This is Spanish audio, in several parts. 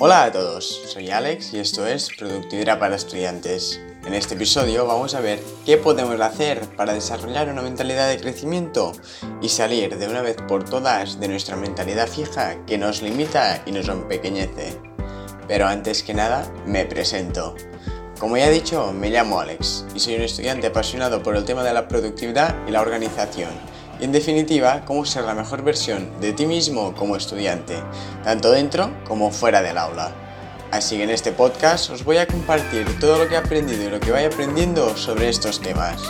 Hola a todos, soy Alex y esto es Productividad para Estudiantes. En este episodio vamos a ver qué podemos hacer para desarrollar una mentalidad de crecimiento y salir de una vez por todas de nuestra mentalidad fija que nos limita y nos empequeñece. Pero antes que nada, me presento. Como ya he dicho, me llamo Alex y soy un estudiante apasionado por el tema de la productividad y la organización. Y en definitiva, cómo ser la mejor versión de ti mismo como estudiante, tanto dentro como fuera del aula. Así que en este podcast os voy a compartir todo lo que he aprendido y lo que vaya aprendiendo sobre estos temas.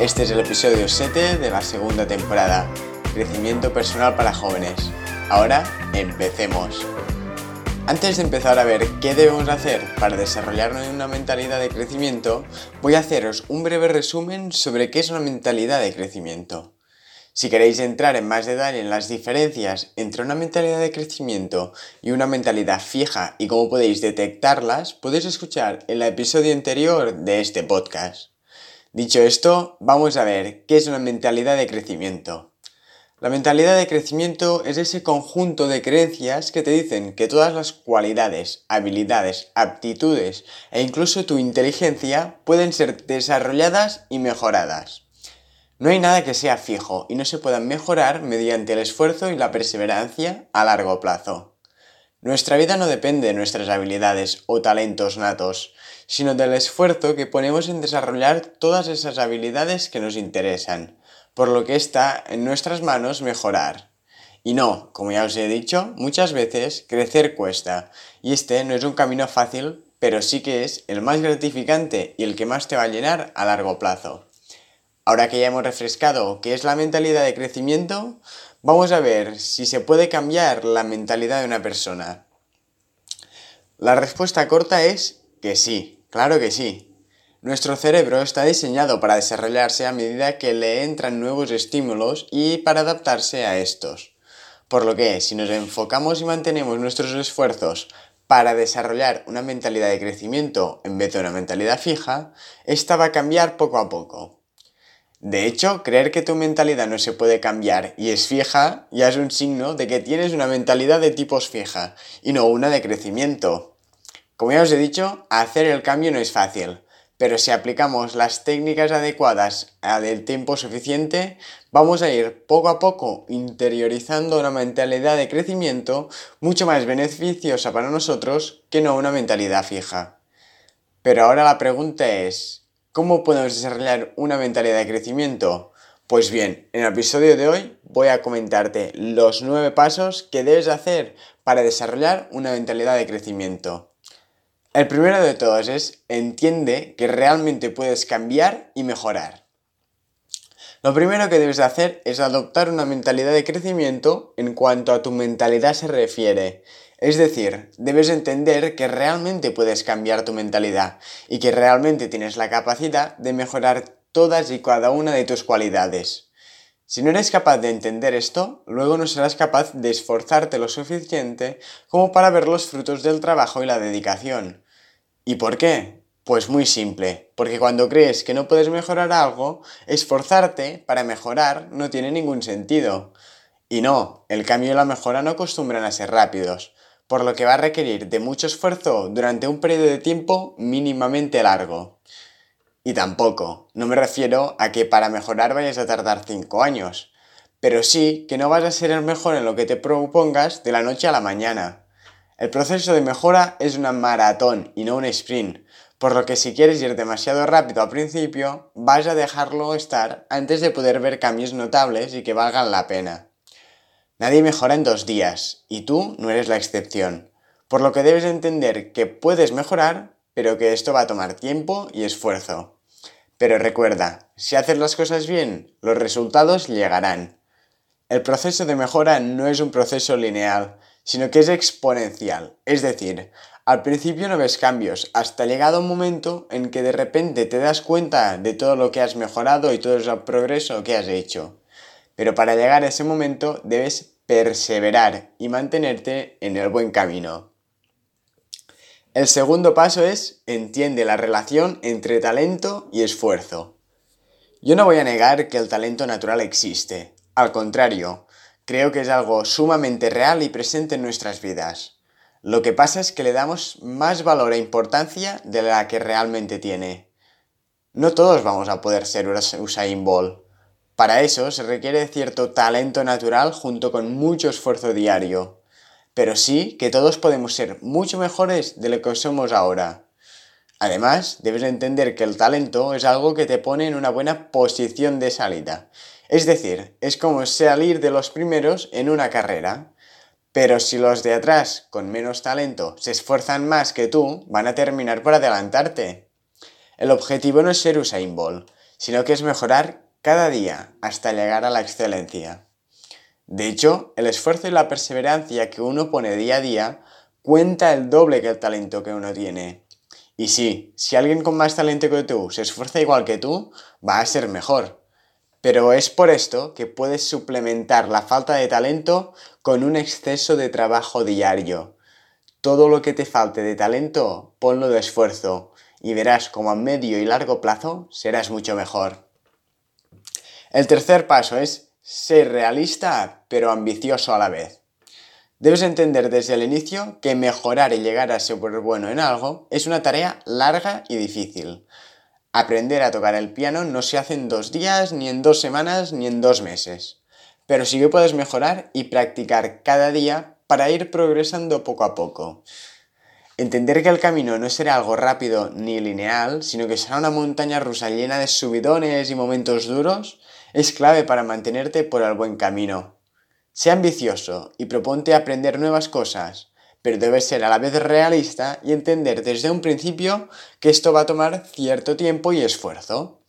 Este es el episodio 7 de la segunda temporada, Crecimiento Personal para Jóvenes. Ahora, empecemos. Antes de empezar a ver qué debemos hacer para desarrollar una mentalidad de crecimiento, voy a haceros un breve resumen sobre qué es una mentalidad de crecimiento. Si queréis entrar en más detalle en las diferencias entre una mentalidad de crecimiento y una mentalidad fija y cómo podéis detectarlas, podéis escuchar el episodio anterior de este podcast. Dicho esto, vamos a ver qué es una mentalidad de crecimiento. La mentalidad de crecimiento es ese conjunto de creencias que te dicen que todas las cualidades, habilidades, aptitudes e incluso tu inteligencia pueden ser desarrolladas y mejoradas. No hay nada que sea fijo y no se pueda mejorar mediante el esfuerzo y la perseverancia a largo plazo. Nuestra vida no depende de nuestras habilidades o talentos natos, sino del esfuerzo que ponemos en desarrollar todas esas habilidades que nos interesan por lo que está en nuestras manos mejorar. Y no, como ya os he dicho, muchas veces crecer cuesta, y este no es un camino fácil, pero sí que es el más gratificante y el que más te va a llenar a largo plazo. Ahora que ya hemos refrescado qué es la mentalidad de crecimiento, vamos a ver si se puede cambiar la mentalidad de una persona. La respuesta corta es que sí, claro que sí. Nuestro cerebro está diseñado para desarrollarse a medida que le entran nuevos estímulos y para adaptarse a estos. Por lo que, si nos enfocamos y mantenemos nuestros esfuerzos para desarrollar una mentalidad de crecimiento en vez de una mentalidad fija, esta va a cambiar poco a poco. De hecho, creer que tu mentalidad no se puede cambiar y es fija ya es un signo de que tienes una mentalidad de tipos fija y no una de crecimiento. Como ya os he dicho, hacer el cambio no es fácil, pero si aplicamos las técnicas adecuadas del tiempo suficiente, vamos a ir poco a poco interiorizando una mentalidad de crecimiento mucho más beneficiosa para nosotros que no una mentalidad fija. Pero ahora la pregunta es, ¿cómo podemos desarrollar una mentalidad de crecimiento? Pues bien, en el episodio de hoy voy a comentarte los nueve pasos que debes hacer para desarrollar una mentalidad de crecimiento. El primero de todos es entiende que realmente puedes cambiar y mejorar. Lo primero que debes hacer es adoptar una mentalidad de crecimiento en cuanto a tu mentalidad se refiere. Es decir, debes entender que realmente puedes cambiar tu mentalidad y que realmente tienes la capacidad de mejorar todas y cada una de tus cualidades. Si no eres capaz de entender esto, luego no serás capaz de esforzarte lo suficiente como para ver los frutos del trabajo y la dedicación. ¿Y por qué? Pues muy simple, porque cuando crees que no puedes mejorar algo, esforzarte para mejorar no tiene ningún sentido. Y no, el cambio y la mejora no acostumbran a ser rápidos, por lo que va a requerir de mucho esfuerzo durante un periodo de tiempo mínimamente largo. Y tampoco, no me refiero a que para mejorar vayas a tardar 5 años, pero sí que no vas a ser el mejor en lo que te propongas de la noche a la mañana. El proceso de mejora es una maratón y no un sprint, por lo que si quieres ir demasiado rápido al principio, vas a dejarlo estar antes de poder ver cambios notables y que valgan la pena. Nadie mejora en dos días, y tú no eres la excepción, por lo que debes entender que puedes mejorar, pero que esto va a tomar tiempo y esfuerzo. Pero recuerda, si haces las cosas bien, los resultados llegarán. El proceso de mejora no es un proceso lineal, sino que es exponencial. Es decir, al principio no ves cambios, hasta llegado un momento en que de repente te das cuenta de todo lo que has mejorado y todo el progreso que has hecho. Pero para llegar a ese momento debes perseverar y mantenerte en el buen camino. El segundo paso es entiende la relación entre talento y esfuerzo. Yo no voy a negar que el talento natural existe. Al contrario, Creo que es algo sumamente real y presente en nuestras vidas. Lo que pasa es que le damos más valor e importancia de la que realmente tiene. No todos vamos a poder ser Usain Bolt. Para eso se requiere cierto talento natural junto con mucho esfuerzo diario. Pero sí que todos podemos ser mucho mejores de lo que somos ahora. Además, debes entender que el talento es algo que te pone en una buena posición de salida. Es decir, es como salir de los primeros en una carrera. Pero si los de atrás, con menos talento, se esfuerzan más que tú, van a terminar por adelantarte. El objetivo no es ser Usain Bolt, sino que es mejorar cada día hasta llegar a la excelencia. De hecho, el esfuerzo y la perseverancia que uno pone día a día cuenta el doble que el talento que uno tiene. Y sí, si alguien con más talento que tú se esfuerza igual que tú, va a ser mejor. Pero es por esto que puedes suplementar la falta de talento con un exceso de trabajo diario. Todo lo que te falte de talento, ponlo de esfuerzo y verás como a medio y largo plazo serás mucho mejor. El tercer paso es ser realista pero ambicioso a la vez. Debes entender desde el inicio que mejorar y llegar a ser bueno en algo es una tarea larga y difícil. Aprender a tocar el piano no se hace en dos días, ni en dos semanas, ni en dos meses. Pero sí que puedes mejorar y practicar cada día para ir progresando poco a poco. Entender que el camino no será algo rápido ni lineal, sino que será una montaña rusa llena de subidones y momentos duros, es clave para mantenerte por el buen camino. Sea ambicioso y proponte aprender nuevas cosas, pero debes ser a la vez realista y entender desde un principio que esto va a tomar cierto tiempo y esfuerzo.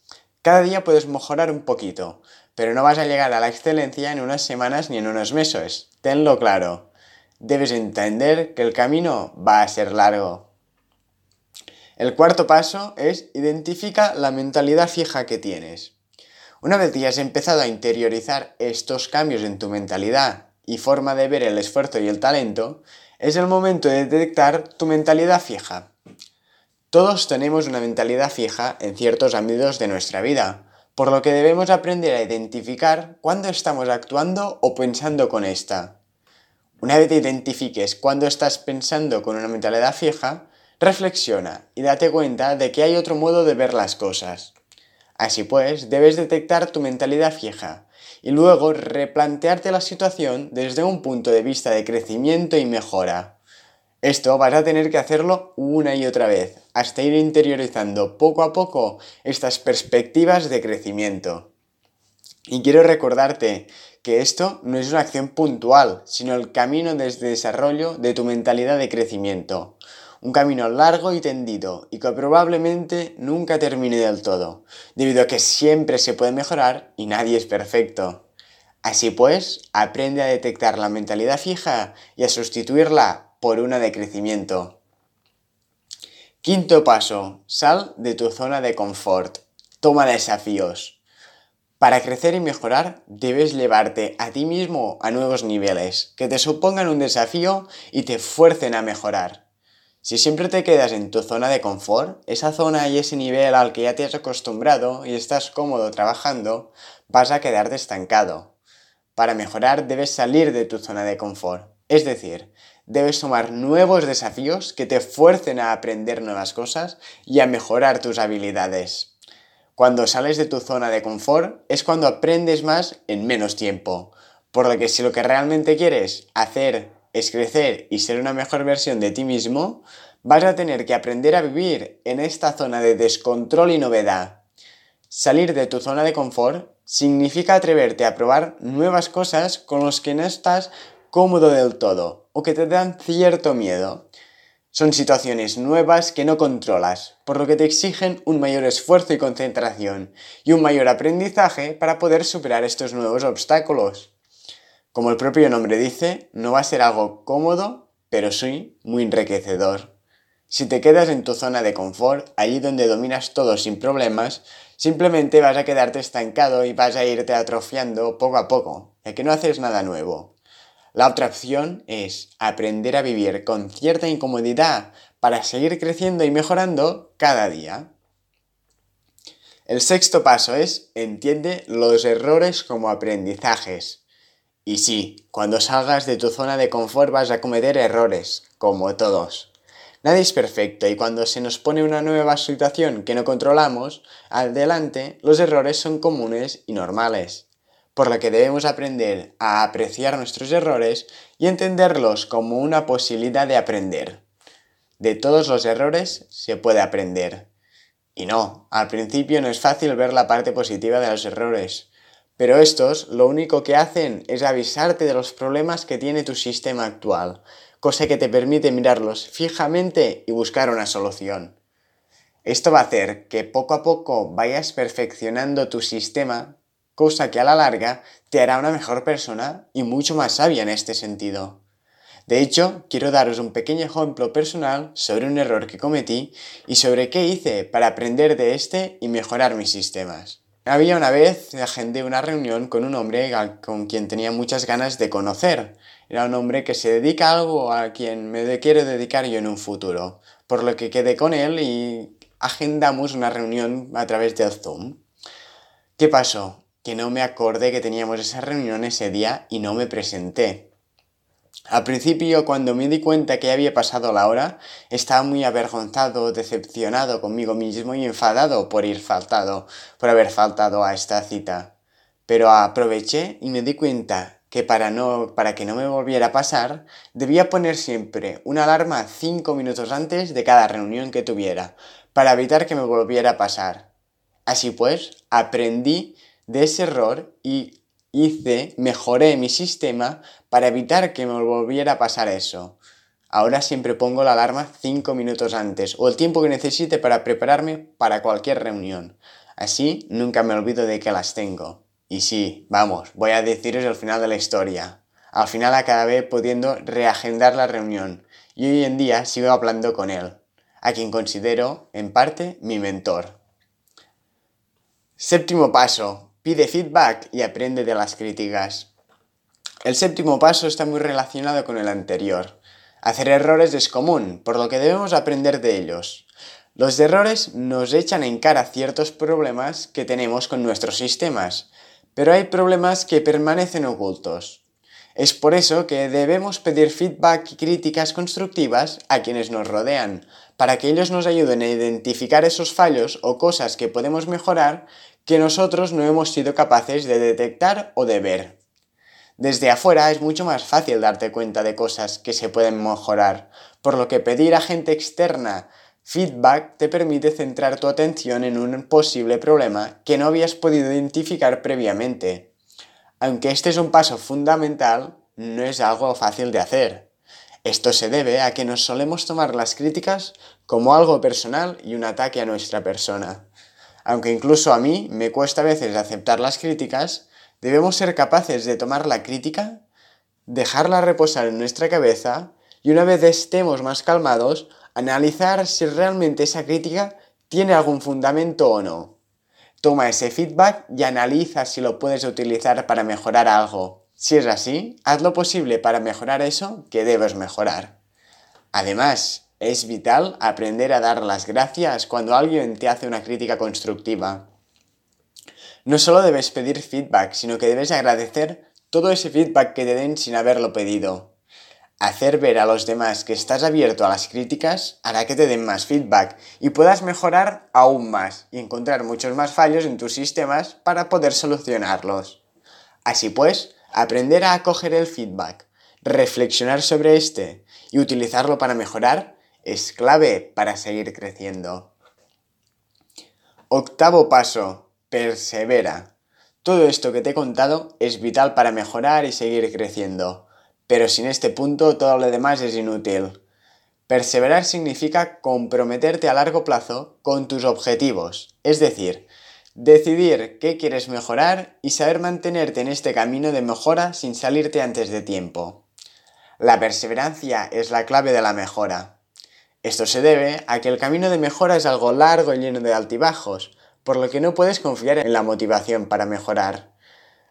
Cada día puedes mejorar un poquito, pero no vas a llegar a la excelencia en unas semanas ni en unos meses. Tenlo claro. Debes entender que el camino va a ser largo. El cuarto paso es identifica la mentalidad fija que tienes. Una vez que has empezado a interiorizar estos cambios en tu mentalidad y forma de ver el esfuerzo y el talento, es el momento de detectar tu mentalidad fija. Todos tenemos una mentalidad fija en ciertos ámbitos de nuestra vida, por lo que debemos aprender a identificar cuándo estamos actuando o pensando con esta. Una vez identifiques cuándo estás pensando con una mentalidad fija, reflexiona y date cuenta de que hay otro modo de ver las cosas. Así pues, debes detectar tu mentalidad fija y luego replantearte la situación desde un punto de vista de crecimiento y mejora. Esto vas a tener que hacerlo una y otra vez, hasta ir interiorizando poco a poco estas perspectivas de crecimiento. Y quiero recordarte que esto no es una acción puntual, sino el camino desde desarrollo de tu mentalidad de crecimiento. Un camino largo y tendido y que probablemente nunca termine del todo, debido a que siempre se puede mejorar y nadie es perfecto. Así pues, aprende a detectar la mentalidad fija y a sustituirla por una de crecimiento. Quinto paso, sal de tu zona de confort. Toma desafíos. Para crecer y mejorar, debes llevarte a ti mismo a nuevos niveles, que te supongan un desafío y te fuercen a mejorar. Si siempre te quedas en tu zona de confort, esa zona y ese nivel al que ya te has acostumbrado y estás cómodo trabajando, vas a quedarte estancado. Para mejorar debes salir de tu zona de confort, es decir, debes tomar nuevos desafíos que te fuercen a aprender nuevas cosas y a mejorar tus habilidades. Cuando sales de tu zona de confort es cuando aprendes más en menos tiempo, por lo que si lo que realmente quieres hacer es crecer y ser una mejor versión de ti mismo, vas a tener que aprender a vivir en esta zona de descontrol y novedad. Salir de tu zona de confort significa atreverte a probar nuevas cosas con las que no estás cómodo del todo o que te dan cierto miedo. Son situaciones nuevas que no controlas, por lo que te exigen un mayor esfuerzo y concentración y un mayor aprendizaje para poder superar estos nuevos obstáculos. Como el propio nombre dice, no va a ser algo cómodo, pero sí muy enriquecedor. Si te quedas en tu zona de confort, allí donde dominas todo sin problemas, simplemente vas a quedarte estancado y vas a irte atrofiando poco a poco, ya que no haces nada nuevo. La otra opción es aprender a vivir con cierta incomodidad para seguir creciendo y mejorando cada día. El sexto paso es entiende los errores como aprendizajes. Y sí, cuando salgas de tu zona de confort vas a cometer errores, como todos. Nadie es perfecto y cuando se nos pone una nueva situación que no controlamos, adelante los errores son comunes y normales. Por lo que debemos aprender a apreciar nuestros errores y entenderlos como una posibilidad de aprender. De todos los errores se puede aprender. Y no, al principio no es fácil ver la parte positiva de los errores, pero estos lo único que hacen es avisarte de los problemas que tiene tu sistema actual cosa que te permite mirarlos fijamente y buscar una solución. Esto va a hacer que poco a poco vayas perfeccionando tu sistema, cosa que a la larga te hará una mejor persona y mucho más sabia en este sentido. De hecho, quiero daros un pequeño ejemplo personal sobre un error que cometí y sobre qué hice para aprender de este y mejorar mis sistemas. Había una vez agendé una reunión con un hombre con quien tenía muchas ganas de conocer. Era un hombre que se dedica a algo a quien me quiero dedicar yo en un futuro. Por lo que quedé con él y agendamos una reunión a través de Zoom. ¿Qué pasó? Que no me acordé que teníamos esa reunión ese día y no me presenté. Al principio, cuando me di cuenta que había pasado la hora, estaba muy avergonzado, decepcionado conmigo mismo y enfadado por ir faltado, por haber faltado a esta cita. Pero aproveché y me di cuenta que para, no, para que no me volviera a pasar, debía poner siempre una alarma cinco minutos antes de cada reunión que tuviera, para evitar que me volviera a pasar. Así pues, aprendí de ese error y hice, mejoré mi sistema para evitar que me volviera a pasar eso. Ahora siempre pongo la alarma 5 minutos antes o el tiempo que necesite para prepararme para cualquier reunión. Así nunca me olvido de que las tengo. Y sí, vamos, voy a deciros el final de la historia. Al final acabé pudiendo reagendar la reunión y hoy en día sigo hablando con él, a quien considero, en parte, mi mentor. Séptimo paso, Pide feedback y aprende de las críticas. El séptimo paso está muy relacionado con el anterior. Hacer errores es común, por lo que debemos aprender de ellos. Los errores nos echan en cara ciertos problemas que tenemos con nuestros sistemas, pero hay problemas que permanecen ocultos. Es por eso que debemos pedir feedback y críticas constructivas a quienes nos rodean, para que ellos nos ayuden a identificar esos fallos o cosas que podemos mejorar que nosotros no hemos sido capaces de detectar o de ver. Desde afuera es mucho más fácil darte cuenta de cosas que se pueden mejorar, por lo que pedir a gente externa feedback te permite centrar tu atención en un posible problema que no habías podido identificar previamente. Aunque este es un paso fundamental, no es algo fácil de hacer. Esto se debe a que nos solemos tomar las críticas como algo personal y un ataque a nuestra persona. Aunque incluso a mí me cuesta a veces aceptar las críticas, debemos ser capaces de tomar la crítica, dejarla reposar en nuestra cabeza y una vez estemos más calmados, analizar si realmente esa crítica tiene algún fundamento o no. Toma ese feedback y analiza si lo puedes utilizar para mejorar algo. Si es así, haz lo posible para mejorar eso que debes mejorar. Además, es vital aprender a dar las gracias cuando alguien te hace una crítica constructiva. No solo debes pedir feedback, sino que debes agradecer todo ese feedback que te den sin haberlo pedido. Hacer ver a los demás que estás abierto a las críticas hará que te den más feedback y puedas mejorar aún más y encontrar muchos más fallos en tus sistemas para poder solucionarlos. Así pues, aprender a acoger el feedback, reflexionar sobre este y utilizarlo para mejorar es clave para seguir creciendo. Octavo paso, persevera. Todo esto que te he contado es vital para mejorar y seguir creciendo, pero sin este punto todo lo demás es inútil. Perseverar significa comprometerte a largo plazo con tus objetivos, es decir, decidir qué quieres mejorar y saber mantenerte en este camino de mejora sin salirte antes de tiempo. La perseverancia es la clave de la mejora. Esto se debe a que el camino de mejora es algo largo y lleno de altibajos, por lo que no puedes confiar en la motivación para mejorar.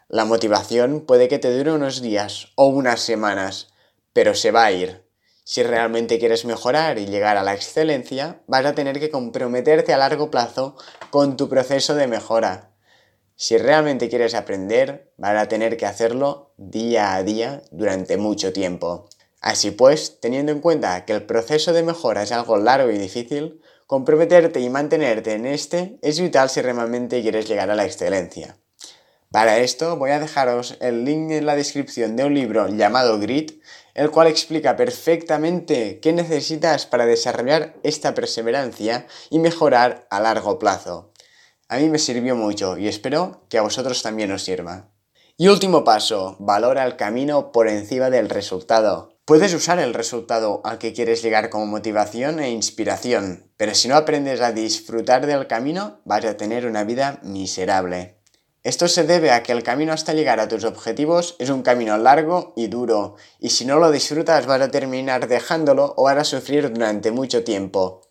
La motivación puede que te dure unos días o unas semanas, pero se va a ir. Si realmente quieres mejorar y llegar a la excelencia, vas a tener que comprometerte a largo plazo con tu proceso de mejora. Si realmente quieres aprender, vas a tener que hacerlo día a día durante mucho tiempo. Así pues, teniendo en cuenta que el proceso de mejora es algo largo y difícil, comprometerte y mantenerte en este es vital si realmente quieres llegar a la excelencia. Para esto voy a dejaros el link en la descripción de un libro llamado Grit, el cual explica perfectamente qué necesitas para desarrollar esta perseverancia y mejorar a largo plazo. A mí me sirvió mucho y espero que a vosotros también os sirva. Y último paso, valora el camino por encima del resultado. Puedes usar el resultado al que quieres llegar como motivación e inspiración, pero si no aprendes a disfrutar del camino, vas a tener una vida miserable. Esto se debe a que el camino hasta llegar a tus objetivos es un camino largo y duro, y si no lo disfrutas vas a terminar dejándolo o vas a sufrir durante mucho tiempo.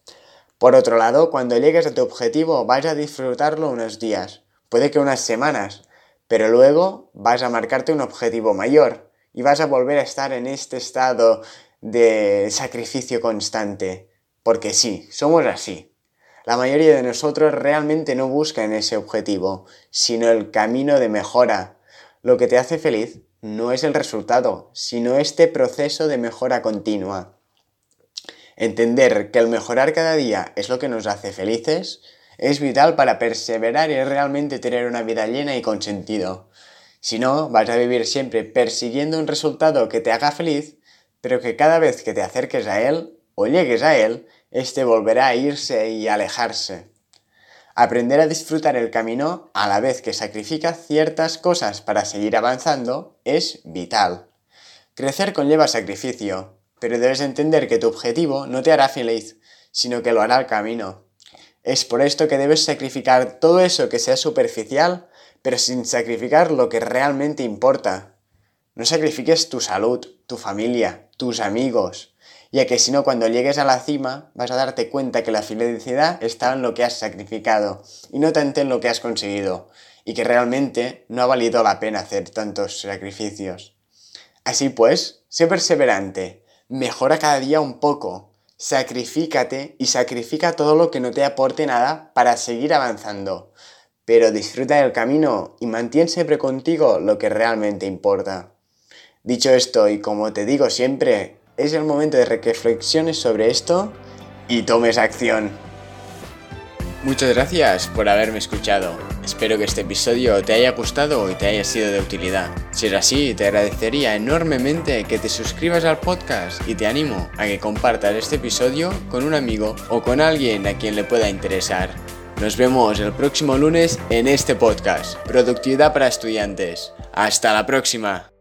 Por otro lado, cuando llegues a tu objetivo vas a disfrutarlo unos días, puede que unas semanas, pero luego vas a marcarte un objetivo mayor y vas a volver a estar en este estado de sacrificio constante. Porque sí, somos así. La mayoría de nosotros realmente no buscan ese objetivo, sino el camino de mejora. Lo que te hace feliz no es el resultado, sino este proceso de mejora continua. Entender que el mejorar cada día es lo que nos hace felices es vital para perseverar y realmente tener una vida llena y con sentido. Si no, vas a vivir siempre persiguiendo un resultado que te haga feliz, pero que cada vez que te acerques a él o llegues a él, este volverá a irse y alejarse. Aprender a disfrutar el camino a la vez que sacrifica ciertas cosas para seguir avanzando es vital. Crecer conlleva sacrificio, pero debes entender que tu objetivo no te hará feliz, sino que lo hará el camino. Es por esto que debes sacrificar todo eso que sea superficial, pero sin sacrificar lo que realmente importa. No sacrifiques tu salud, tu familia, tus amigos, ya que si no cuando llegues a la cima vas a darte cuenta que la felicidad está en lo que has sacrificado y no tanto en lo que has conseguido, y que realmente no ha valido la pena hacer tantos sacrificios. Así pues, sé perseverante, mejora cada día un poco, sacrifícate y sacrifica todo lo que no te aporte nada para seguir avanzando, pero disfruta del camino y mantén siempre contigo lo que realmente importa. Dicho esto, y como te digo siempre, es el momento de reflexiones sobre esto y tomes acción. Muchas gracias por haberme escuchado. Espero que este episodio te haya gustado y te haya sido de utilidad. Si es así, te agradecería enormemente que te suscribas al podcast y te animo a que compartas este episodio con un amigo o con alguien a quien le pueda interesar. Nos vemos el próximo lunes en este podcast, Productividad para Estudiantes. Hasta la próxima.